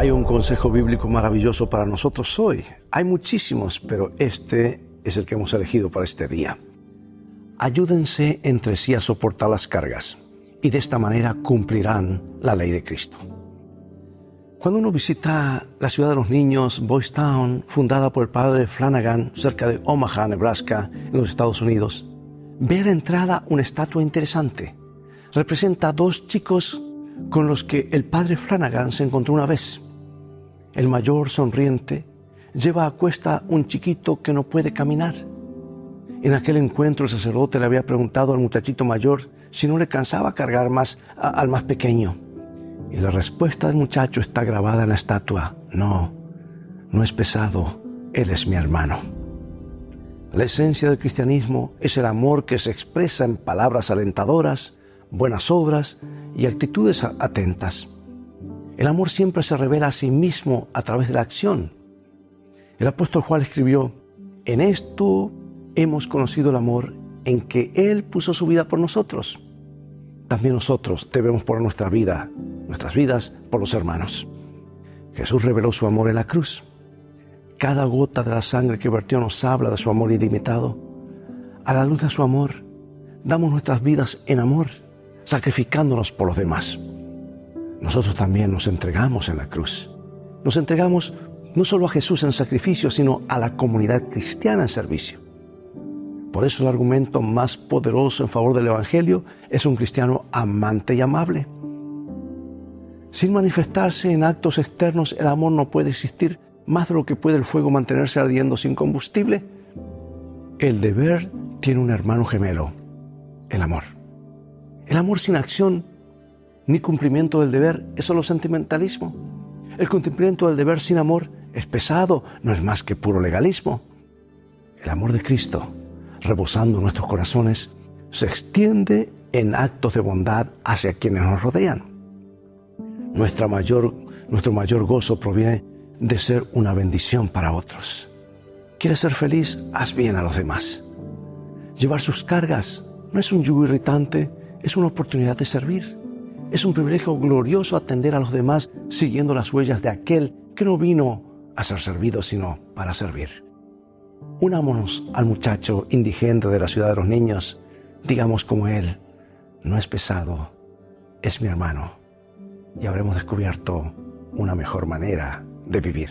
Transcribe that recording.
Hay un consejo bíblico maravilloso para nosotros hoy. Hay muchísimos, pero este es el que hemos elegido para este día. Ayúdense entre sí a soportar las cargas y de esta manera cumplirán la ley de Cristo. Cuando uno visita la ciudad de los niños, Boys Town, fundada por el padre Flanagan cerca de Omaha, Nebraska, en los Estados Unidos, ve a la entrada una estatua interesante. Representa a dos chicos con los que el padre Flanagan se encontró una vez. El mayor, sonriente, lleva a cuesta un chiquito que no puede caminar. En aquel encuentro el sacerdote le había preguntado al muchachito mayor si no le cansaba cargar más al más pequeño. Y la respuesta del muchacho está grabada en la estatua. No, no es pesado, Él es mi hermano. La esencia del cristianismo es el amor que se expresa en palabras alentadoras, buenas obras y actitudes atentas. El amor siempre se revela a sí mismo a través de la acción. El apóstol Juan escribió, en esto hemos conocido el amor en que Él puso su vida por nosotros. También nosotros debemos poner nuestra vida nuestras vidas por los hermanos. Jesús reveló su amor en la cruz. Cada gota de la sangre que vertió nos habla de su amor ilimitado. A la luz de su amor, damos nuestras vidas en amor, sacrificándonos por los demás. Nosotros también nos entregamos en la cruz. Nos entregamos no solo a Jesús en sacrificio, sino a la comunidad cristiana en servicio. Por eso el argumento más poderoso en favor del Evangelio es un cristiano amante y amable sin manifestarse en actos externos, el amor no puede existir más de lo que puede el fuego mantenerse ardiendo sin combustible. El deber tiene un hermano gemelo, el amor. El amor sin acción ni cumplimiento del deber es solo sentimentalismo. El cumplimiento del deber sin amor es pesado, no es más que puro legalismo. El amor de Cristo, rebosando nuestros corazones, se extiende en actos de bondad hacia quienes nos rodean. Nuestra mayor, nuestro mayor gozo proviene de ser una bendición para otros. ¿Quieres ser feliz? Haz bien a los demás. Llevar sus cargas no es un yugo irritante, es una oportunidad de servir. Es un privilegio glorioso atender a los demás siguiendo las huellas de aquel que no vino a ser servido, sino para servir. Unámonos al muchacho indigente de la ciudad de los niños. Digamos como él, no es pesado, es mi hermano y habremos descubierto una mejor manera de vivir.